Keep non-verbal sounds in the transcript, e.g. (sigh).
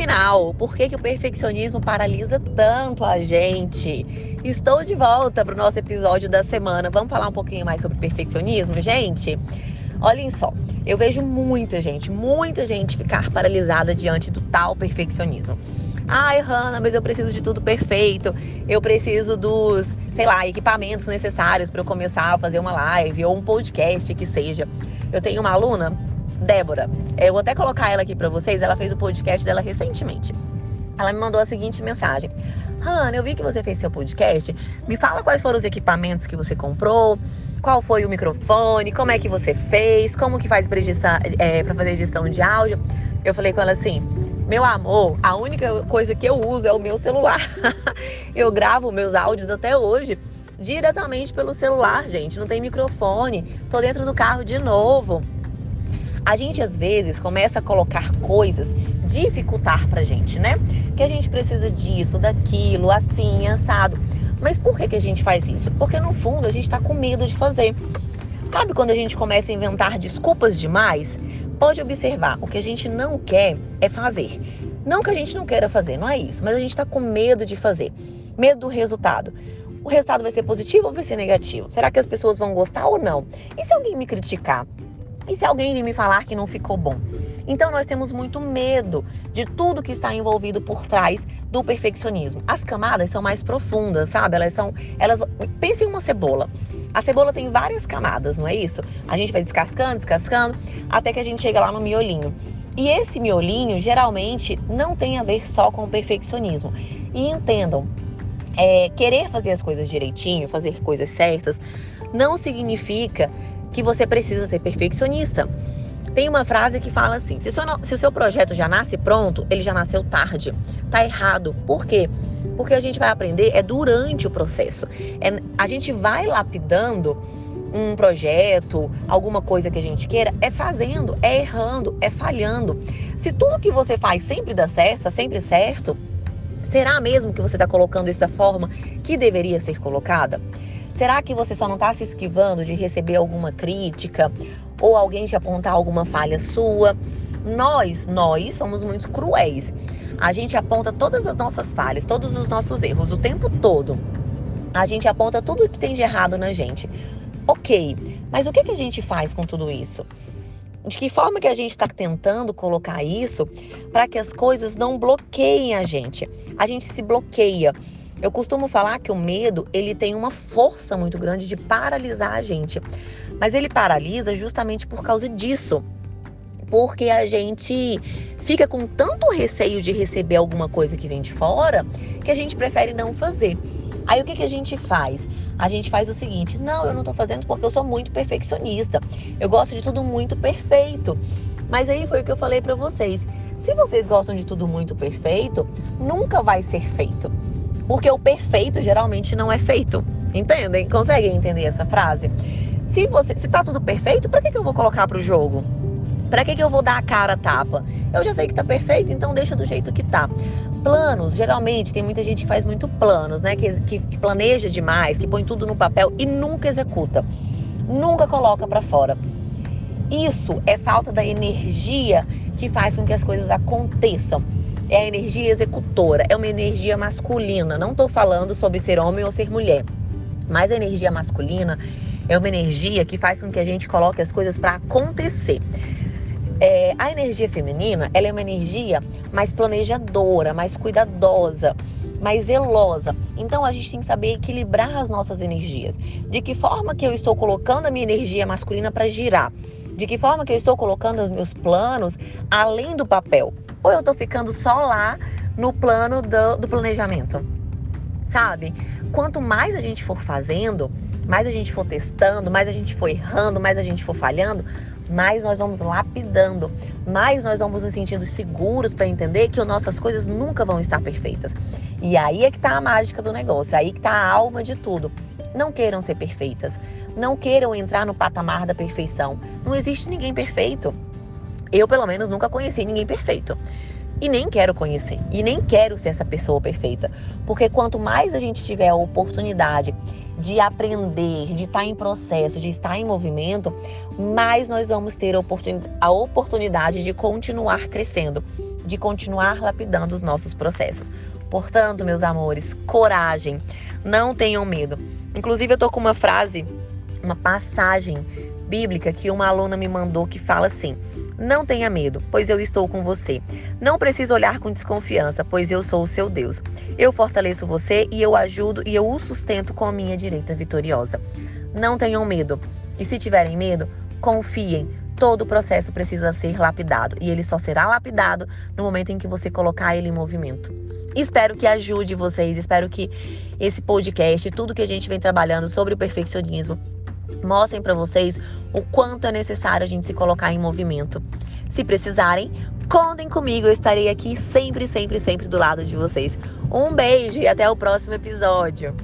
Afinal, por que, que o perfeccionismo paralisa tanto a gente? Estou de volta para o nosso episódio da semana. Vamos falar um pouquinho mais sobre perfeccionismo, gente? Olhem só, eu vejo muita gente, muita gente ficar paralisada diante do tal perfeccionismo. Ai, Hanna, mas eu preciso de tudo perfeito. Eu preciso dos, sei lá, equipamentos necessários para eu começar a fazer uma live ou um podcast que seja. Eu tenho uma aluna, Débora. Eu vou até colocar ela aqui para vocês. Ela fez o podcast dela recentemente. Ela me mandou a seguinte mensagem: Hanna, eu vi que você fez seu podcast. Me fala quais foram os equipamentos que você comprou, qual foi o microfone, como é que você fez, como que faz para é, fazer gestão de áudio. Eu falei com ela assim: meu amor, a única coisa que eu uso é o meu celular. (laughs) eu gravo meus áudios até hoje diretamente pelo celular, gente. Não tem microfone. Tô dentro do carro de novo. A gente às vezes começa a colocar coisas dificultar pra gente, né? Que a gente precisa disso, daquilo, assim, assado. Mas por que, que a gente faz isso? Porque no fundo a gente tá com medo de fazer. Sabe quando a gente começa a inventar desculpas demais? pode observar, o que a gente não quer é fazer. Não que a gente não queira fazer, não é isso, mas a gente está com medo de fazer, medo do resultado. O resultado vai ser positivo ou vai ser negativo? Será que as pessoas vão gostar ou não? E se alguém me criticar? E se alguém me falar que não ficou bom? Então nós temos muito medo de tudo que está envolvido por trás do perfeccionismo. As camadas são mais profundas, sabe? Elas são, elas pense em uma cebola. A cebola tem várias camadas, não é isso? A gente vai descascando, descascando, até que a gente chega lá no miolinho. E esse miolinho geralmente não tem a ver só com o perfeccionismo. E entendam, é, querer fazer as coisas direitinho, fazer coisas certas, não significa que você precisa ser perfeccionista. Tem uma frase que fala assim: se o, seu, se o seu projeto já nasce pronto, ele já nasceu tarde. Tá errado. Por quê? Porque a gente vai aprender é durante o processo. É, a gente vai lapidando um projeto, alguma coisa que a gente queira, é fazendo, é errando, é falhando. Se tudo que você faz sempre dá certo, é sempre certo, será mesmo que você está colocando isso da forma que deveria ser colocada? Será que você só não está se esquivando de receber alguma crítica ou alguém te apontar alguma falha sua? Nós, nós somos muito cruéis. A gente aponta todas as nossas falhas, todos os nossos erros o tempo todo. A gente aponta tudo o que tem de errado na gente. Ok, mas o que, que a gente faz com tudo isso? De que forma que a gente está tentando colocar isso para que as coisas não bloqueiem a gente? A gente se bloqueia. Eu costumo falar que o medo ele tem uma força muito grande de paralisar a gente, mas ele paralisa justamente por causa disso, porque a gente fica com tanto receio de receber alguma coisa que vem de fora que a gente prefere não fazer. Aí o que, que a gente faz? A gente faz o seguinte: não, eu não tô fazendo porque eu sou muito perfeccionista. Eu gosto de tudo muito perfeito. Mas aí foi o que eu falei para vocês. Se vocês gostam de tudo muito perfeito, nunca vai ser feito. Porque o perfeito geralmente não é feito. Entendem? Conseguem entender essa frase? Se você, se tá tudo perfeito, para que, que eu vou colocar pro jogo? Para que, que eu vou dar a cara a tapa? Eu já sei que tá perfeito, então deixa do jeito que tá. Planos, geralmente, tem muita gente que faz muito planos, né? Que, que, que planeja demais, que põe tudo no papel e nunca executa. Nunca coloca para fora. Isso é falta da energia que faz com que as coisas aconteçam. É a energia executora, é uma energia masculina. Não estou falando sobre ser homem ou ser mulher, mas a energia masculina é uma energia que faz com que a gente coloque as coisas para acontecer. É, a energia feminina, ela é uma energia mais planejadora, mais cuidadosa, mais zelosa. Então a gente tem que saber equilibrar as nossas energias. De que forma que eu estou colocando a minha energia masculina para girar? De que forma que eu estou colocando os meus planos além do papel? Ou eu estou ficando só lá no plano do, do planejamento? Sabe? Quanto mais a gente for fazendo, mais a gente for testando, mais a gente for errando, mais a gente for falhando, mais nós vamos lapidando, mais nós vamos nos sentindo seguros para entender que as nossas coisas nunca vão estar perfeitas. E aí é que está a mágica do negócio, aí que está a alma de tudo. Não queiram ser perfeitas, não queiram entrar no patamar da perfeição. Não existe ninguém perfeito. Eu, pelo menos, nunca conheci ninguém perfeito. E nem quero conhecer. E nem quero ser essa pessoa perfeita. Porque quanto mais a gente tiver a oportunidade de aprender, de estar em processo, de estar em movimento, mais nós vamos ter a oportunidade de continuar crescendo, de continuar lapidando os nossos processos. Portanto, meus amores, coragem, não tenham medo. Inclusive, eu tô com uma frase, uma passagem bíblica que uma aluna me mandou que fala assim: Não tenha medo, pois eu estou com você. Não precisa olhar com desconfiança, pois eu sou o seu Deus. Eu fortaleço você e eu ajudo e eu o sustento com a minha direita vitoriosa. Não tenham medo. E se tiverem medo, confiem. Todo o processo precisa ser lapidado e ele só será lapidado no momento em que você colocar ele em movimento. Espero que ajude vocês, espero que esse podcast, tudo que a gente vem trabalhando sobre o perfeccionismo, mostrem para vocês o quanto é necessário a gente se colocar em movimento. Se precisarem, contem comigo, eu estarei aqui sempre, sempre, sempre do lado de vocês. Um beijo e até o próximo episódio.